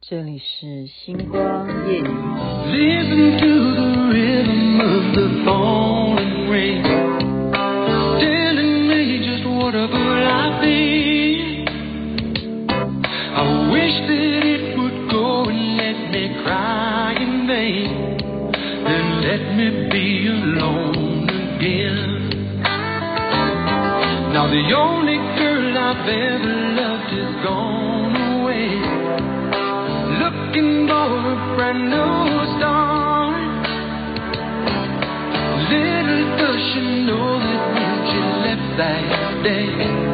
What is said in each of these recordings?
这里是星光夜 Little does she know that when she left that day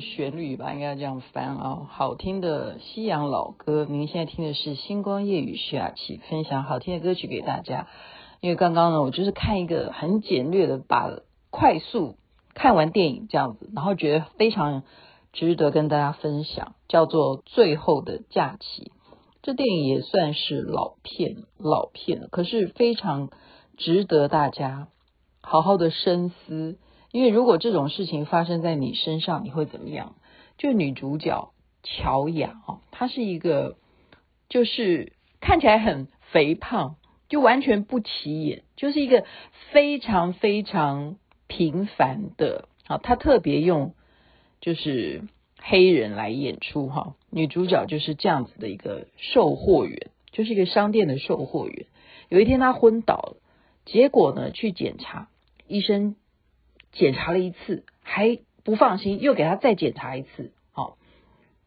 旋律吧，应该这样翻啊，好听的西洋老歌。您现在听的是星光夜雨徐雅琪分享好听的歌曲给大家。因为刚刚呢，我就是看一个很简略的，把快速看完电影这样子，然后觉得非常值得跟大家分享，叫做《最后的假期》。这电影也算是老片，老片，可是非常值得大家。好好的深思，因为如果这种事情发生在你身上，你会怎么样？就女主角乔雅哦，她是一个就是看起来很肥胖，就完全不起眼，就是一个非常非常平凡的啊。她特别用就是黑人来演出哈，女主角就是这样子的一个售货员，就是一个商店的售货员。有一天她昏倒了，结果呢去检查。医生检查了一次还不放心，又给他再检查一次。好，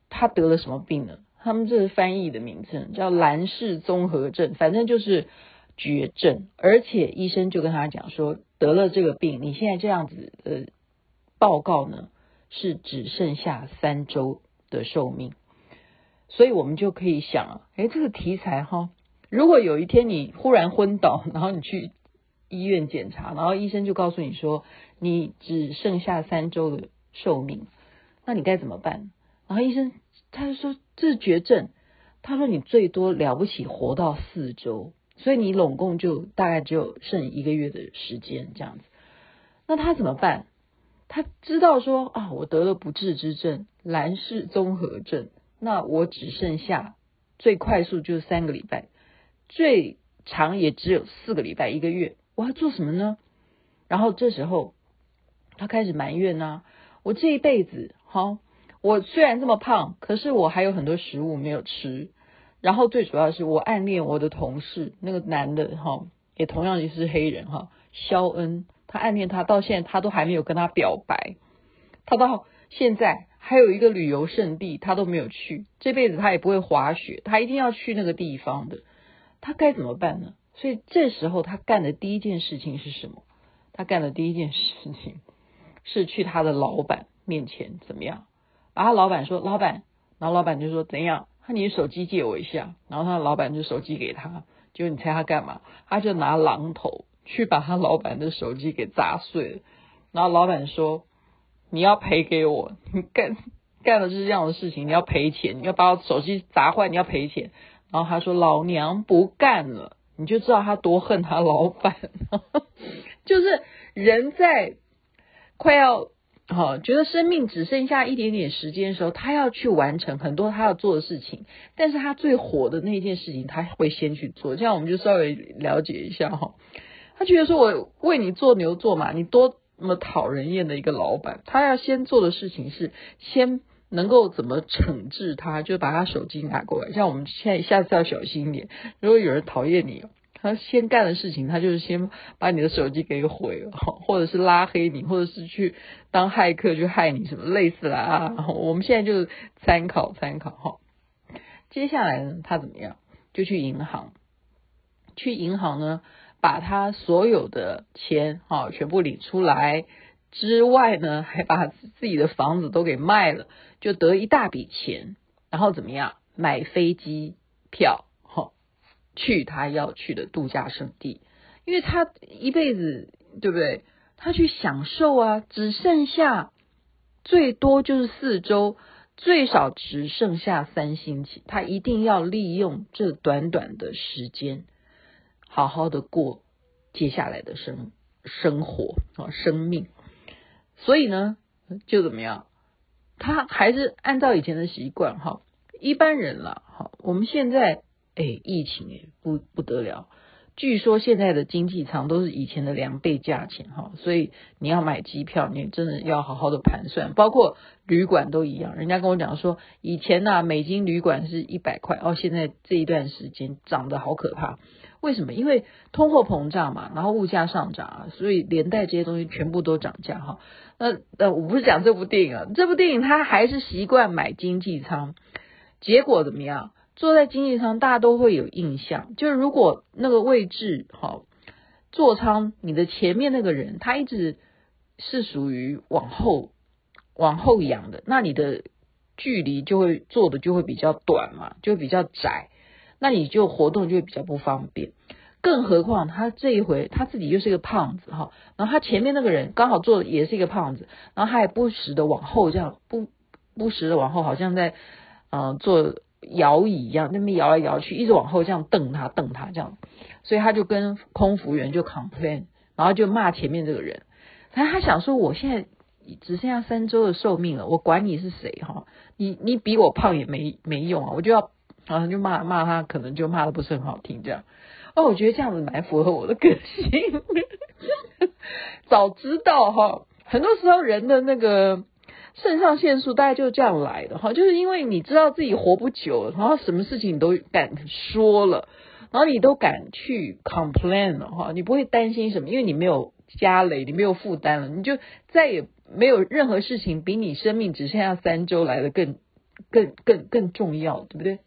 他得了什么病呢？他们这是翻译的名称叫兰氏综合症，反正就是绝症。而且医生就跟他讲说，得了这个病，你现在这样子的报告呢，是只剩下三周的寿命。所以我们就可以想，哎，这个题材哈，如果有一天你忽然昏倒，然后你去。医院检查，然后医生就告诉你说，你只剩下三周的寿命，那你该怎么办？然后医生他就说这是绝症，他说你最多了不起活到四周，所以你拢共就大概只有剩一个月的时间这样子。那他怎么办？他知道说啊，我得了不治之症，兰氏综合症，那我只剩下最快速就是三个礼拜，最长也只有四个礼拜，一个月。我要做什么呢？然后这时候他开始埋怨呢，我这一辈子哈，我虽然这么胖，可是我还有很多食物没有吃。然后最主要是我暗恋我的同事，那个男的哈，也同样也是黑人哈，肖恩，他暗恋他到现在他都还没有跟他表白，他到现在还有一个旅游胜地他都没有去，这辈子他也不会滑雪，他一定要去那个地方的，他该怎么办呢？所以这时候他干的第一件事情是什么？他干的第一件事情是去他的老板面前怎么样？把他老板说：“老板。”然后老板就说：“怎样？他你手机借我一下。”然后他的老板就手机给他，就你猜他干嘛？他就拿榔头去把他老板的手机给砸碎了。然后老板说：“你要赔给我，你干干的是这样的事情，你要赔钱，你要把我手机砸坏，你要赔钱。”然后他说：“老娘不干了。”你就知道他多恨他老板，就是人在快要哈觉得生命只剩下一点点时间的时候，他要去完成很多他要做的事情，但是他最火的那件事情他会先去做，这样我们就稍微了解一下哈。他觉得说我为你做牛做马，你多么讨人厌的一个老板，他要先做的事情是先能够怎么惩治他，就把他手机拿过来。像我们现在下次要小心一点，如果有人讨厌你，他先干的事情，他就是先把你的手机给毁了，或者是拉黑你，或者是去当骇客去害你，什么类似啦。我们现在就是参考参考哈。接下来呢，他怎么样？就去银行，去银行呢，把他所有的钱哈全部领出来。之外呢，还把自己的房子都给卖了，就得一大笔钱，然后怎么样？买飞机票，去他要去的度假胜地，因为他一辈子对不对？他去享受啊，只剩下最多就是四周，最少只剩下三星期，他一定要利用这短短的时间，好好的过接下来的生生活啊，生命。所以呢，就怎么样？他还是按照以前的习惯哈，一般人了哈。我们现在哎，疫情哎，不不得了。据说现在的经济舱都是以前的两倍价钱哈，所以你要买机票，你真的要好好的盘算，包括旅馆都一样。人家跟我讲说，以前呐，美金旅馆是一百块，哦，现在这一段时间涨得好可怕。为什么？因为通货膨胀嘛，然后物价上涨啊，所以连带这些东西全部都涨价哈。那呃，我不是讲这部电影啊，这部电影他还是习惯买经济舱，结果怎么样？坐在经济舱，大家都会有印象，就是如果那个位置好，座舱你的前面那个人他一直是属于往后往后仰的，那你的距离就会坐的就会比较短嘛，就比较窄。那你就活动就会比较不方便，更何况他这一回他自己又是一个胖子哈，然后他前面那个人刚好坐的也是一个胖子，然后他也不时的往后这样不不时的往后，好像在嗯、呃、做摇椅一样，那边摇来摇去，一直往后这样瞪他瞪他这样，所以他就跟空服员就 complain，然后就骂前面这个人，但他想说我现在只剩下三周的寿命了，我管你是谁哈，你你比我胖也没没用啊，我就要。然后就骂骂他，可能就骂的不是很好听，这样。哦，我觉得这样子蛮符合我的个性。早知道哈，很多时候人的那个肾上腺素大概就是这样来的哈，就是因为你知道自己活不久，然后什么事情你都敢说了，然后你都敢去 complain 了哈，你不会担心什么，因为你没有家累，你没有负担了，你就再也没有任何事情比你生命只剩下三周来的更更更更重要，对不对？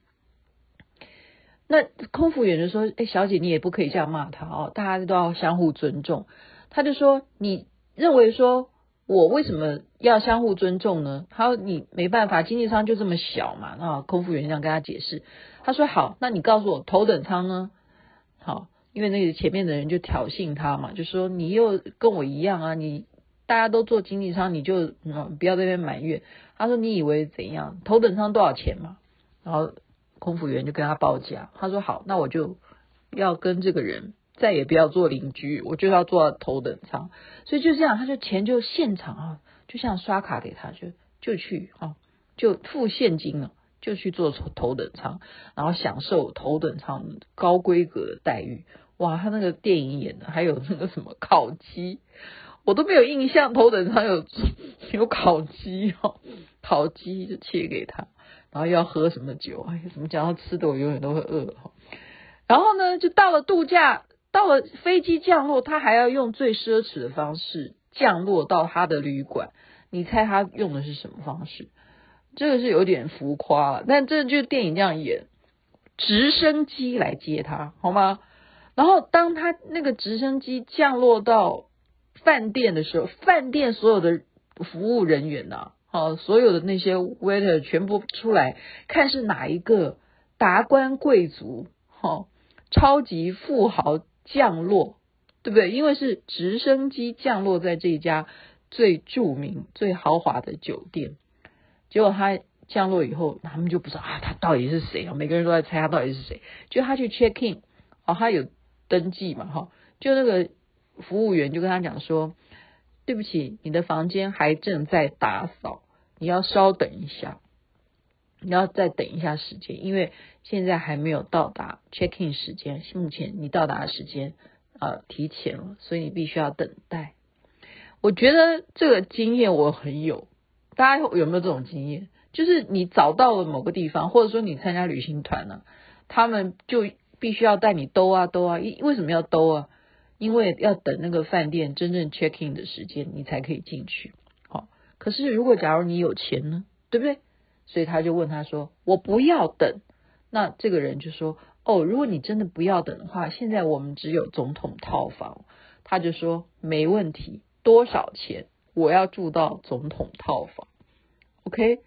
那空服员就说：“哎，小姐，你也不可以这样骂他哦，大家都要相互尊重。”他就说：“你认为说我为什么要相互尊重呢？”他说：“你没办法，经济舱就这么小嘛。”那空服员这样跟他解释。他说：“好，那你告诉我头等舱呢？”好，因为那个前面的人就挑衅他嘛，就说：“你又跟我一样啊，你大家都坐经济舱，你就嗯不要在那边埋怨。”他说：“你以为怎样？头等舱多少钱嘛？”然后。空服员就跟他报价，他说好，那我就要跟这个人再也不要做邻居，我就要坐头等舱。所以就这样，他就钱就现场啊，就像刷卡给他，就就去啊，就付现金了，就去坐头等舱，然后享受头等舱高规格的待遇。哇，他那个电影演的，还有那个什么烤鸡，我都没有印象头等舱有 有烤鸡哦，烤鸡就切给他。然后要喝什么酒？哎，怎么讲到吃的，我永远都会饿。然后呢，就到了度假，到了飞机降落，他还要用最奢侈的方式降落到他的旅馆。你猜他用的是什么方式？这个是有点浮夸了，但这就是电影这样演，直升机来接他，好吗？然后当他那个直升机降落到饭店的时候，饭店所有的服务人员呐、好，所有的那些 waiter 全部出来看是哪一个达官贵族，哈，超级富豪降落，对不对？因为是直升机降落在这家最著名、最豪华的酒店，结果他降落以后，他们就不知道啊，他到底是谁啊？每个人都在猜他到底是谁。就他去 check in，哦，他有登记嘛，哈，就那个服务员就跟他讲说，对不起，你的房间还正在打扫。你要稍等一下，你要再等一下时间，因为现在还没有到达 check in 时间。目前你到达的时间呃提前了，所以你必须要等待。我觉得这个经验我很有，大家有没有这种经验？就是你找到了某个地方，或者说你参加旅行团呢、他们就必须要带你兜啊兜啊。为为什么要兜啊？因为要等那个饭店真正 check in 的时间，你才可以进去。哦可是，如果假如你有钱呢，对不对？所以他就问他说：“我不要等。”那这个人就说：“哦，如果你真的不要等的话，现在我们只有总统套房。”他就说：“没问题，多少钱？我要住到总统套房。” OK，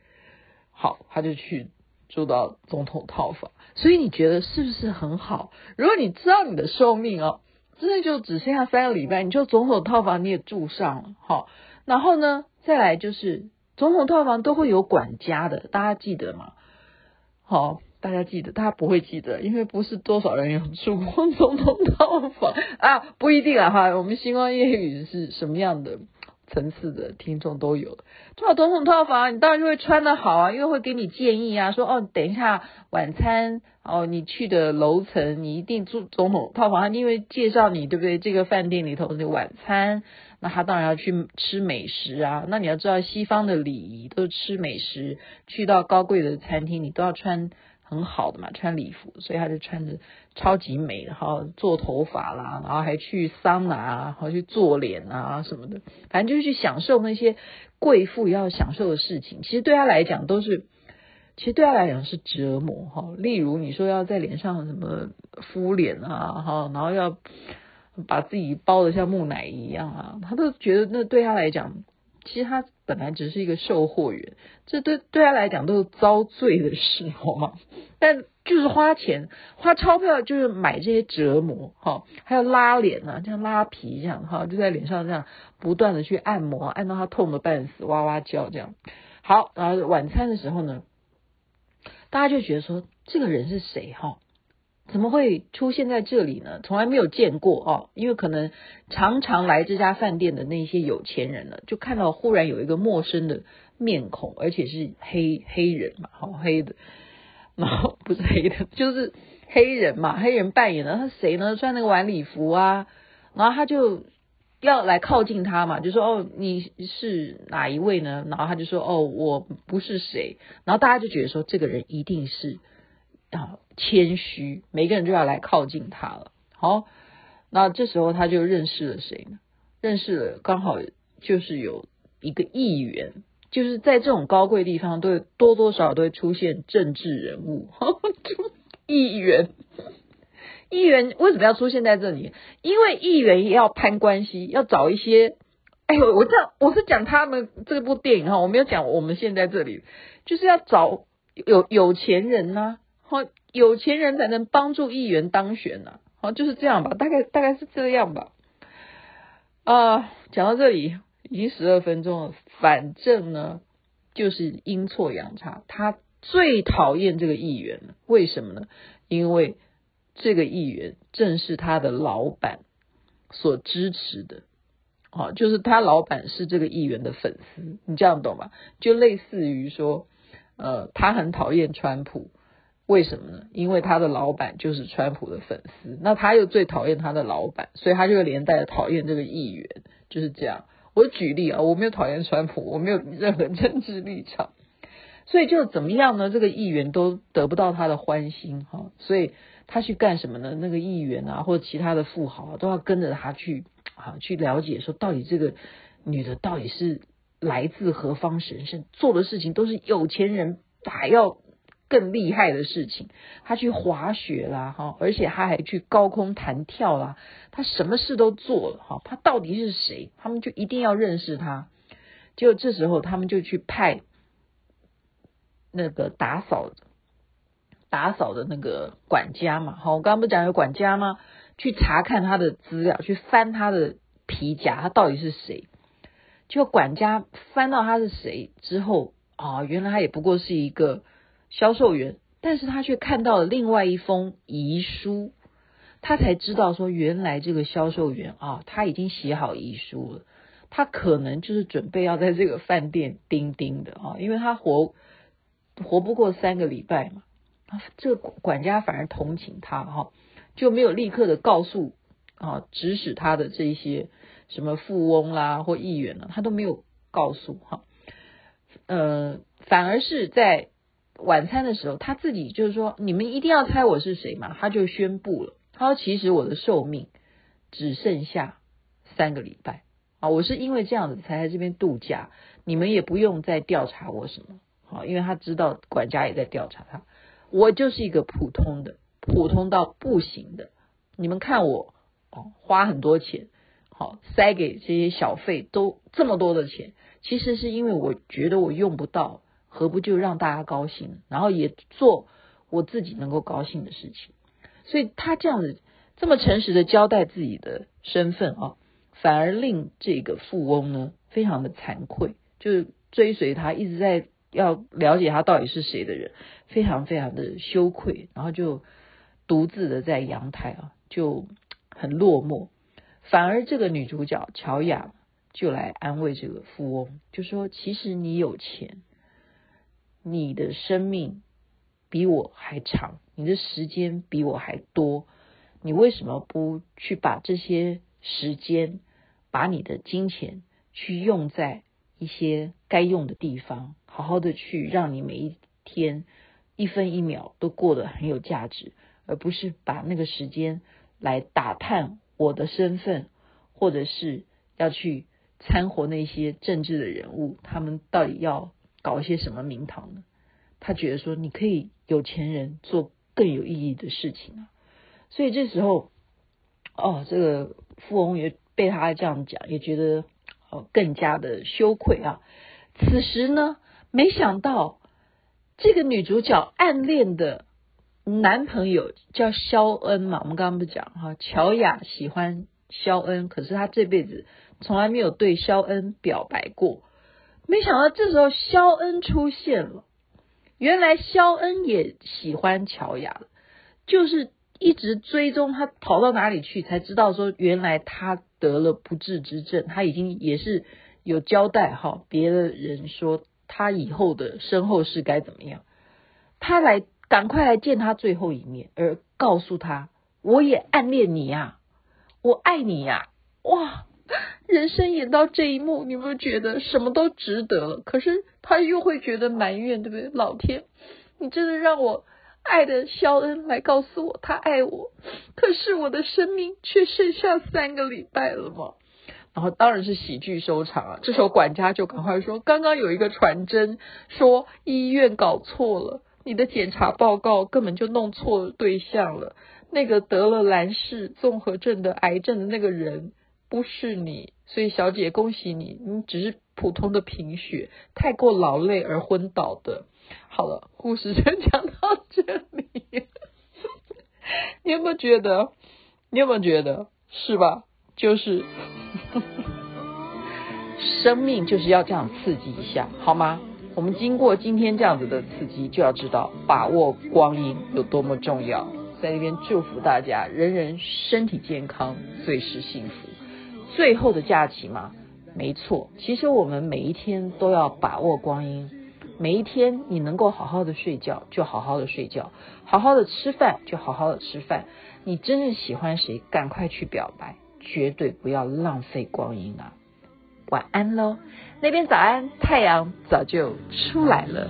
好，他就去住到总统套房。所以你觉得是不是很好？如果你知道你的寿命哦，真的就只剩下三个礼拜，你就总统套房你也住上了，好，然后呢，再来就是总统套房都会有管家的，大家记得吗？好。大家记得，大家不会记得，因为不是多少人有住过总统套房啊，不一定啊哈。我们星光夜雨是什么样的层次的听众都有，住总统套房，你当然就会穿得好啊，因为会给你建议啊，说哦，等一下晚餐哦，你去的楼层你一定住总统套房，因为介绍你对不对？这个饭店里头的晚餐，那他当然要去吃美食啊。那你要知道西方的礼仪都是吃美食，去到高贵的餐厅你都要穿。很好的嘛，穿礼服，所以他就穿着超级美，然后做头发啦，然后还去桑拿啊，然后去做脸啊什么的，反正就是去享受那些贵妇要享受的事情。其实对他来讲都是，其实对他来讲是折磨哈。例如你说要在脸上什么敷脸啊，哈，然后要把自己包得像木乃伊一样啊，他都觉得那对他来讲。其实他本来只是一个售货员，这对对他来讲都是遭罪的事，好吗？但就是花钱花钞票，就是买这些折磨，哈，还有拉脸啊，像拉皮这样，哈，就在脸上这样不断的去按摩，按到他痛的半死，哇哇叫这样。好，然后晚餐的时候呢，大家就觉得说这个人是谁，哈？怎么会出现在这里呢？从来没有见过哦，因为可能常常来这家饭店的那些有钱人呢，就看到忽然有一个陌生的面孔，而且是黑黑人嘛，好黑的，然后不是黑的，就是黑人嘛，黑人扮演的他谁呢？穿那个晚礼服啊，然后他就要来靠近他嘛，就说哦，你是哪一位呢？然后他就说哦，我不是谁，然后大家就觉得说这个人一定是。啊，谦虚，每个人就要来靠近他了。好，那这时候他就认识了谁呢？认识了，刚好就是有一个议员，就是在这种高贵地方，都多多少少都会出现政治人物。议员，议员为什么要出现在这里？因为议员要攀关系，要找一些。哎呦，我这我是讲他们这部电影哈，我没有讲我们现在这里，就是要找有有钱人呐、啊。好，有钱人才能帮助议员当选呢、啊。好，就是这样吧，大概大概是这样吧。啊、呃，讲到这里已经十二分钟了，反正呢就是阴错阳差，他最讨厌这个议员了。为什么呢？因为这个议员正是他的老板所支持的。好，就是他老板是这个议员的粉丝，你这样懂吗？就类似于说，呃，他很讨厌川普。为什么呢？因为他的老板就是川普的粉丝，那他又最讨厌他的老板，所以他就连带的讨厌这个议员，就是这样。我举例啊，我没有讨厌川普，我没有任何政治立场，所以就怎么样呢？这个议员都得不到他的欢心哈，所以他去干什么呢？那个议员啊，或者其他的富豪啊，都要跟着他去啊，去了解说到底这个女的到底是来自何方神圣，做的事情都是有钱人还要。更厉害的事情，他去滑雪啦，哈，而且他还去高空弹跳啦，他什么事都做了，哈，他到底是谁？他们就一定要认识他。就这时候，他们就去派那个打扫打扫的那个管家嘛，好，我刚刚不讲有管家吗？去查看他的资料，去翻他的皮夹，他到底是谁？就管家翻到他是谁之后，啊，原来他也不过是一个。销售员，但是他却看到了另外一封遗书，他才知道说，原来这个销售员啊，他已经写好遗书了，他可能就是准备要在这个饭店钉钉的啊，因为他活活不过三个礼拜嘛，这个管家反而同情他哈，就没有立刻的告诉啊，指使他的这些什么富翁啦或议员呢，他都没有告诉哈，呃，反而是在。晚餐的时候，他自己就是说：“你们一定要猜我是谁嘛？”他就宣布了，他说：“其实我的寿命只剩下三个礼拜啊！我是因为这样子才在这边度假，你们也不用再调查我什么好，因为他知道管家也在调查他，我就是一个普通的，普通到不行的。你们看我哦，花很多钱，好塞给这些小费都这么多的钱，其实是因为我觉得我用不到。”何不就让大家高兴，然后也做我自己能够高兴的事情？所以他这样子这么诚实的交代自己的身份啊，反而令这个富翁呢非常的惭愧，就追随他一直在要了解他到底是谁的人，非常非常的羞愧，然后就独自的在阳台啊就很落寞。反而这个女主角乔雅就来安慰这个富翁，就说：“其实你有钱，你的生命比我还长，你的时间比我还多，你为什么不去把这些时间，把你的金钱去用在一些该用的地方，好好的去让你每一天一分一秒都过得很有价值，而不是把那个时间来打探。”我的身份，或者是要去掺和那些政治的人物，他们到底要搞一些什么名堂呢？他觉得说，你可以有钱人做更有意义的事情啊。所以这时候，哦，这个富翁也被他这样讲，也觉得哦更加的羞愧啊。此时呢，没想到这个女主角暗恋的。男朋友叫肖恩嘛，我们刚刚不讲哈，乔雅喜欢肖恩，可是他这辈子从来没有对肖恩表白过。没想到这时候肖恩出现了，原来肖恩也喜欢乔雅，就是一直追踪他跑到哪里去，才知道说原来他得了不治之症，他已经也是有交代哈，别的人说他以后的身后事该怎么样，他来。赶快来见他最后一面，而告诉他，我也暗恋你呀，我爱你呀！哇，人生演到这一幕，你有没有觉得什么都值得了？可是他又会觉得埋怨，对不对？老天，你真的让我爱的肖恩来告诉我他爱我，可是我的生命却剩下三个礼拜了吗？然后当然是喜剧收场啊！这时候管家就赶快说，刚刚有一个传真说医院搞错了。你的检查报告根本就弄错对象了，那个得了兰氏综合症的癌症的那个人不是你，所以小姐恭喜你，你只是普通的贫血，太过劳累而昏倒的。好了，故事就 讲到这里，你有没有觉得？你有没有觉得？是吧？就是 生命就是要这样刺激一下，好吗？我们经过今天这样子的刺激，就要知道把握光阴有多么重要。在这边祝福大家，人人身体健康，最是幸福。最后的假期嘛，没错。其实我们每一天都要把握光阴，每一天你能够好好的睡觉，就好好的睡觉；好好的吃饭，就好好的吃饭。你真正喜欢谁，赶快去表白，绝对不要浪费光阴啊！晚安喽，那边早安，太阳早就出来了。